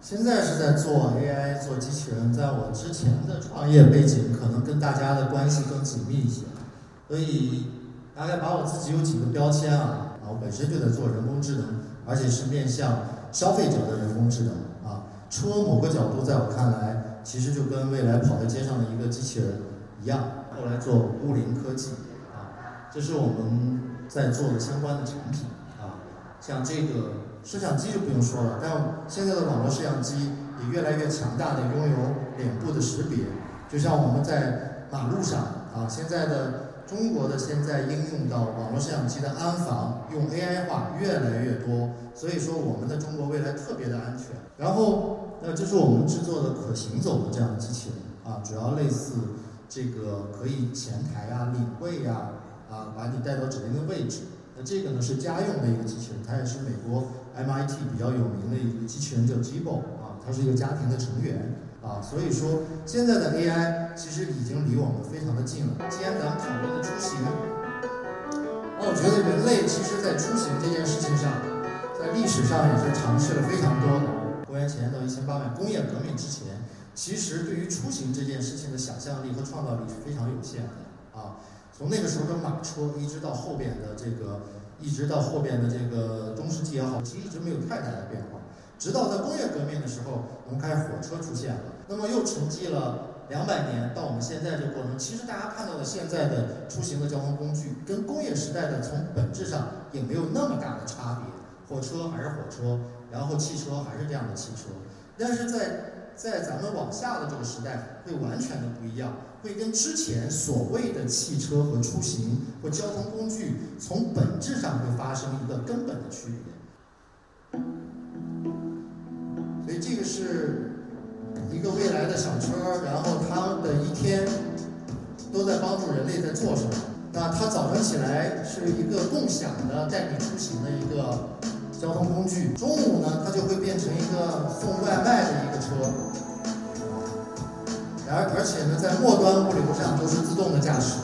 现在是在做 AI 做机器人，在我之前的创业背景可能跟大家的关系更紧密一些，所以大概把我自己有几个标签啊，啊，我本身就在做人工智能，而且是面向消费者的人工智能啊，车某个角度在我看来，其实就跟未来跑在街上的一个机器人一样，后来做物联科技啊，这是我们在做的相关的产品啊，像这个。摄像机就不用说了，但现在的网络摄像机也越来越强大的拥有脸部的识别，就像我们在马路上啊，现在的中国的现在应用到网络摄像机的安防用 AI 化越来越多，所以说我们的中国未来特别的安全。然后，那这是我们制作的可行走的这样的机器人啊，主要类似这个可以前台啊、领位呀啊，把你带到指定的位置。那这个呢是家用的一个机器人，它也是美国。MIT 比较有名的一个机器人叫 Jibo 啊，它是一个家庭的成员啊，所以说现在的 AI 其实已经离我们非常的近了。既然咱们讨论的出行，那我觉得人类其实在出行这件事情上，在历史上也是尝试了非常多的。公元前到一千八百工业革命之前，其实对于出行这件事情的想象力和创造力是非常有限的啊。从那个时候的马车，一直到后边的这个。一直到后边的这个中世纪也好，其实一直没有太大的变化。直到在工业革命的时候，我们开始火车出现了。那么又沉寂了两百年，到我们现在这个过程，其实大家看到的现在的出行的交通工具，跟工业时代的从本质上也没有那么大的差别。火车还是火车，然后汽车还是这样的汽车，但是在在咱们往下的这个时代，会完全的不一样。会跟之前所谓的汽车和出行或交通工具，从本质上会发生一个根本的区别。所以这个是一个未来的小车，然后它的一天都在帮助人类在做什么？那它早晨起来是一个共享的带你出行的一个交通工具，中午呢它就会变成一个送外卖的一个车。而而且呢，在末端物流上都是自动的驾驶，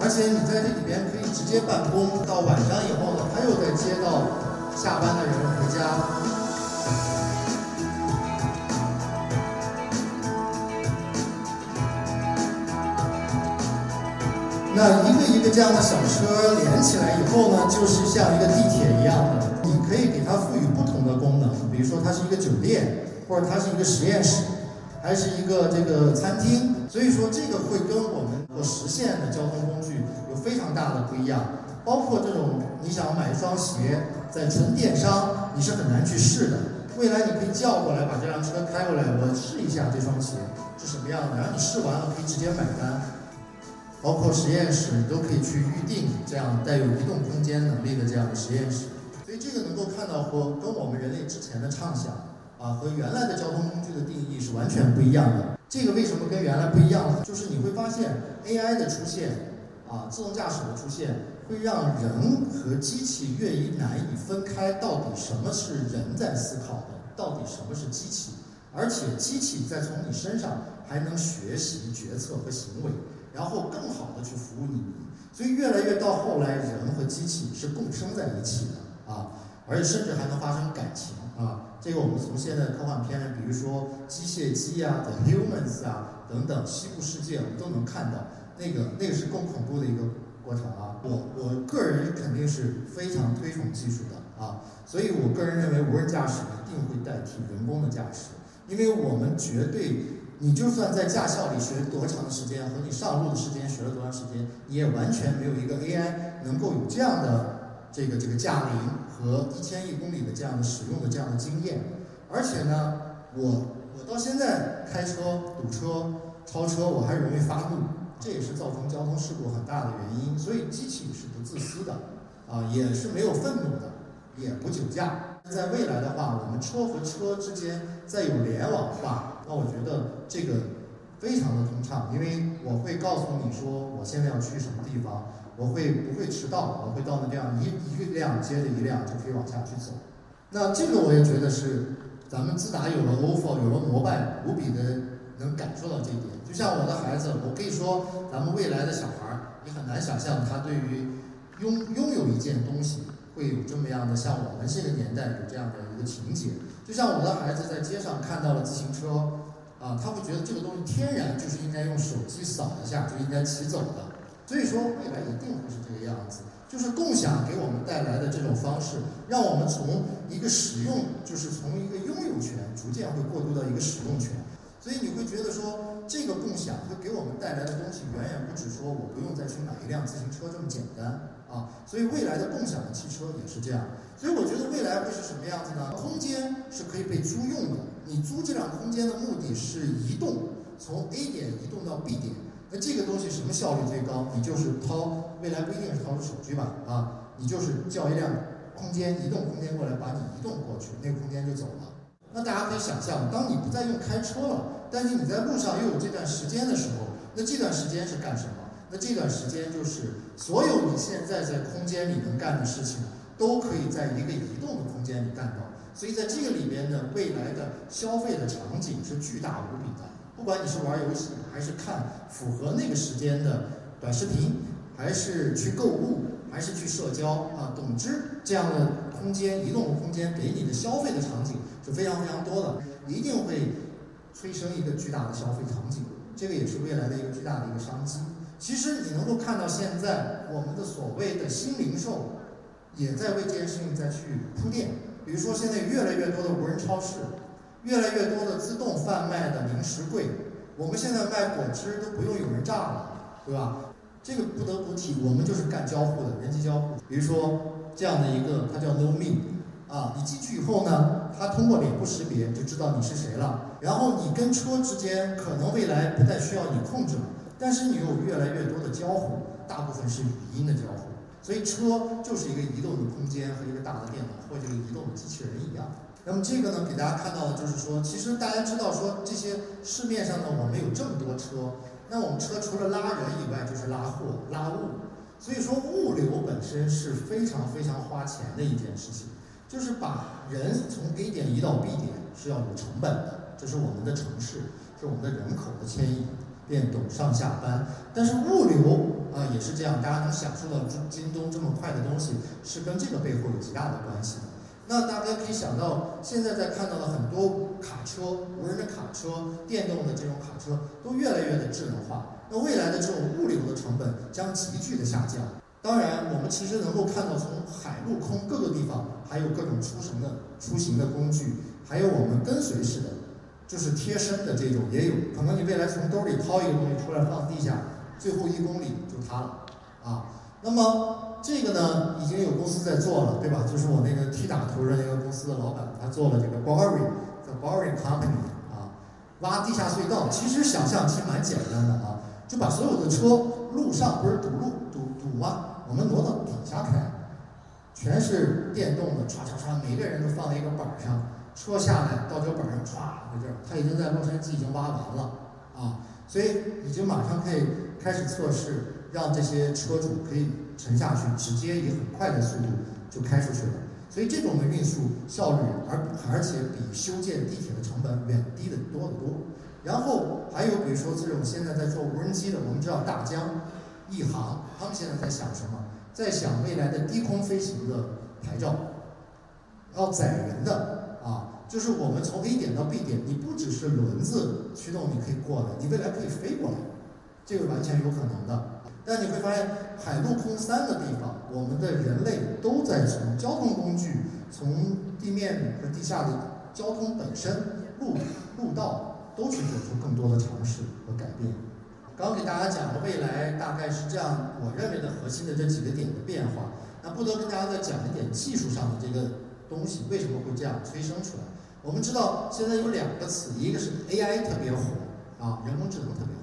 而且你在这里边可以直接办公，到晚上以后呢，他又在接到下班的人回家。那一个这样的小车连起来以后呢，就是像一个地铁一样的，你可以给它赋予不同的功能，比如说它是一个酒店，或者它是一个实验室。还是一个这个餐厅，所以说这个会跟我们所实现的交通工具有非常大的不一样。包括这种你想买一双鞋，在纯电商你是很难去试的。未来你可以叫过来，把这辆车开过来，我试一下这双鞋是什么样的，然后你试完了可以直接买单。包括实验室你都可以去预定这样带有移动空间能力的这样的实验室。所以这个能够看到和跟我们人类之前的畅想。啊，和原来的交通工具的定义是完全不一样的。这个为什么跟原来不一样？就是你会发现 AI 的出现，啊，自动驾驶的出现，会让人和机器越以难以分开。到底什么是人在思考的？到底什么是机器？而且机器在从你身上还能学习决策和行为，然后更好的去服务你。所以越来越到后来，人和机器是共生在一起的啊，而且甚至还能发生感情啊。这个我们从现在的科幻片，比如说机械姬啊、The Humans 啊等等，西部世界我们都能看到，那个那个是更恐怖的一个过程啊。我我个人肯定是非常推崇技术的啊，所以我个人认为无人驾驶一定会代替人工的驾驶，因为我们绝对，你就算在驾校里学多长的时间，和你上路的时间学了多长时间，你也完全没有一个 AI 能够有这样的这个这个驾龄。和一千亿公里的这样的使用的这样的经验，而且呢，我我到现在开车堵车超车我还容易发怒，这也是造成交通事故很大的原因。所以机器是不自私的，啊，也是没有愤怒的，也不酒驾。在未来的话，我们车和车之间再有联网化，那我觉得这个非常的通畅，因为我会告诉你说我现在要去什么地方。我会不会迟到？我会到那这样一一辆接着一辆就可以往下去走。那这个我也觉得是咱们自打有了 ofo 有了摩拜，无比的能感受到这一点。就像我的孩子，我可以说咱们未来的小孩儿，你很难想象他对于拥拥有一件东西会有这么样的，像我们这个年代有这样的一个情节。就像我的孩子在街上看到了自行车，啊，他会觉得这个东西天然就是应该用手机扫一下就应该骑走的。所以说，未来一定会是这个样子。就是共享给我们带来的这种方式，让我们从一个使用，就是从一个拥有权，逐渐会过渡到一个使用权。所以你会觉得说，这个共享会给我们带来的东西，远远不止说我不用再去买一辆自行车这么简单啊。所以未来的共享的汽车也是这样。所以我觉得未来会是什么样子呢？空间是可以被租用的，你租这辆空间的目的是移动，从 A 点移动到 B 点。那这个东西什么效率最高？你就是掏，未来不一定是掏出手机吧，啊，你就是叫一辆空间移动空间过来，把你移动过去，那个空间就走了。那大家可以想象，当你不再用开车了，但是你在路上又有这段时间的时候，那这段时间是干什么？那这段时间就是所有你现在在空间里能干的事情，都可以在一个移动的空间里干到。所以在这个里边的未来的消费的场景是巨大无比的。不管你是玩游戏，还是看符合那个时间的短视频，还是去购物，还是去社交啊，总之这样的空间、移动的空间给你的消费的场景是非常非常多的，一定会催生一个巨大的消费场景。这个也是未来的一个巨大的一个商机。其实你能够看到，现在我们的所谓的新零售也在为这件事情在去铺垫。比如说，现在越来越多的无人超市。越来越多的自动贩卖的零食柜，我们现在卖果汁都不用有人榨了，对吧？这个不得不提，我们就是干交互的，人机交互。比如说这样的一个，它叫 No Me，啊，你进去以后呢，它通过脸部识别就知道你是谁了。然后你跟车之间可能未来不再需要你控制了，但是你有越来越多的交互，大部分是语音的交互。所以车就是一个移动的空间和一个大的电脑或者一个移动的机器人一样。那么这个呢，给大家看到的就是说，其实大家知道说这些市面上呢，我们有这么多车，那我们车除了拉人以外，就是拉货、拉物。所以说物流本身是非常非常花钱的一件事情，就是把人从 A 点移到 B 点是要有成本的，这是我们的城市，是我们的人口的迁移、变动、上下班。但是物流啊也是这样，大家能享受到京京东这么快的东西，是跟这个背后有极大的关系。那大家可以想到，现在在看到的很多卡车、无人的卡车、电动的这种卡车，都越来越的智能化。那未来的这种物流的成本将急剧的下降。当然，我们其实能够看到，从海陆空各个地方，还有各种出行的出行的工具，还有我们跟随式的，就是贴身的这种也有。可能你未来从兜里掏一个东西出来放地下，最后一公里就塌了，啊，那么。这个呢，已经有公司在做了，对吧？就是我那个 T 打图的那个公司的老板，他做了这个 Boring，The Boring Company 啊，挖地下隧道。其实想象其实蛮简单的啊，就把所有的车路上不是堵路堵堵吗？我们挪到底下开，全是电动的，唰唰唰，每个人都放在一个板上，车下来到这板上歘在这儿，他已经在洛杉矶已经挖完了啊，所以已经马上可以开始测试，让这些车主可以。沉下去，直接以很快的速度就开出去了，所以这种的运输效率，而而且比修建地铁的成本远低的多得多。然后还有比如说这种现在在做无人机的，我们知道大疆、亿航，他们现在在想什么？在想未来的低空飞行的牌照，要载人的，就是我们从 A 点到 B 点，你不只是轮子驱动，你可以过来，你未来可以飞过来，这个完全有可能的。但你会发现，海陆空三个地方，我们的人类都在从交通工具、从地面和地下的交通本身、路路道，都去做出更多的尝试和改变。刚给大家讲的未来大概是这样，我认为的核心的这几个点的变化。那不得跟大家再讲一点技术上的这个东西，为什么会这样催生出来？我们知道现在有两个词，一个是 AI 特别火啊，人工智能特别火。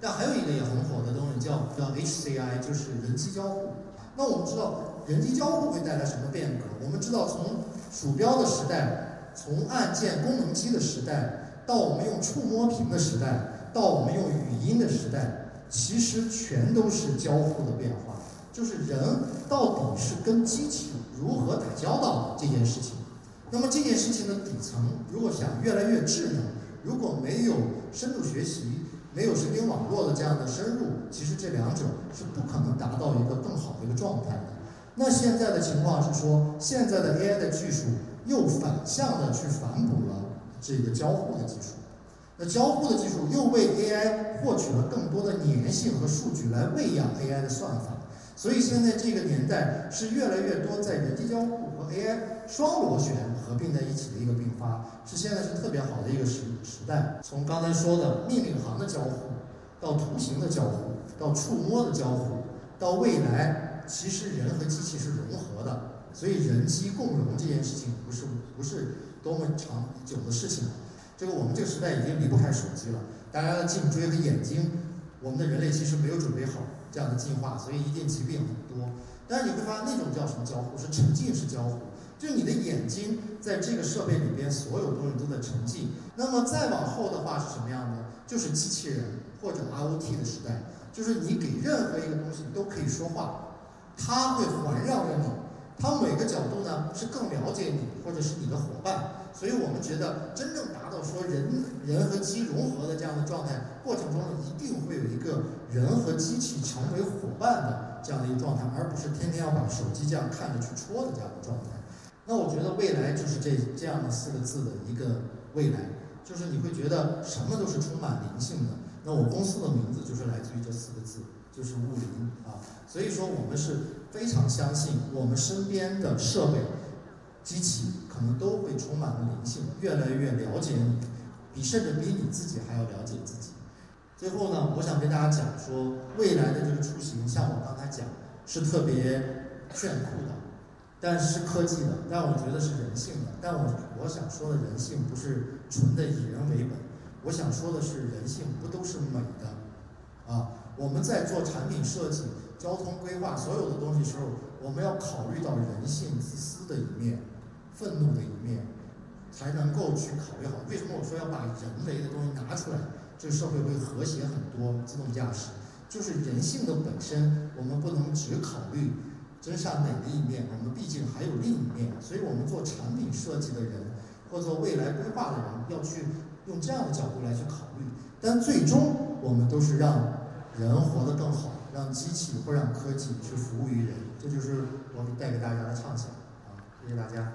但还有一个也很火的东西叫叫 HCI，就是人机交互。那我们知道人机交互会带来什么变革？我们知道从鼠标的时代，从按键功能机的时代，到我们用触摸屏的时代，到我们用语音的时代，其实全都是交互的变化。就是人到底是跟机器如何打交道这件事情。那么这件事情的底层，如果想越来越智能，如果没有深度学习。没有神经网络的这样的深入，其实这两者是不可能达到一个更好的一个状态的。那现在的情况是说，现在的 AI 的技术又反向的去反哺了这个交互的技术。那交互的技术又为 AI 获取了更多的粘性和数据来喂养 AI 的算法。所以现在这个年代是越来越多在人机交互和 AI 双螺旋合并在一起的一个并发，是现在是特别好的一个时时代。从刚才说的命令行的交互，到图形的交互，到触摸的交互，到未来，其实人和机器是融合的。所以人机共融这件事情不是不是多么长久的事情了。这个我们这个时代已经离不开手机了，大家的颈椎和眼睛，我们的人类其实没有准备好。这样的进化，所以一定疾病很多。但是你会发现，那种叫什么交互？是沉浸式交互，就是你的眼睛在这个设备里边，所有东西都在沉浸。那么再往后的话是什么样的？就是机器人或者 IOT 的时代，就是你给任何一个东西都可以说话，它会环绕着你，它每个角度呢是更了解你，或者是你的伙伴。所以我们觉得，真正达到说人人和机融合的这样的状态过程中，一定会有一个人和机器成为伙伴的这样的一个状态，而不是天天要把手机这样看着去戳的这样的状态。那我觉得未来就是这这样的四个字的一个未来，就是你会觉得什么都是充满灵性的。那我公司的名字就是来自于这四个字，就是物灵啊。所以说我们是非常相信我们身边的设备。机器可能都会充满了灵性，越来越了解你，比甚至比你自己还要了解自己。最后呢，我想跟大家讲说，未来的这个出行，像我刚才讲，是特别炫酷的，但是科技的，但我觉得是人性的。但我我想说的人性不是纯的以人为本，我想说的是人性不都是美的啊？我们在做产品设计、交通规划所有的东西时候，我们要考虑到人性自私的一面。愤怒的一面，才能够去考虑好。为什么我说要把人为的东西拿出来，这个社会会和谐很多。自动驾驶就是人性的本身，我们不能只考虑真善美的一面，我们毕竟还有另一面。所以我们做产品设计的人，或做未来规划的人，要去用这样的角度来去考虑。但最终，我们都是让人活得更好，让机器或让科技去服务于人。这就是我带给大家的畅想啊！谢谢大家。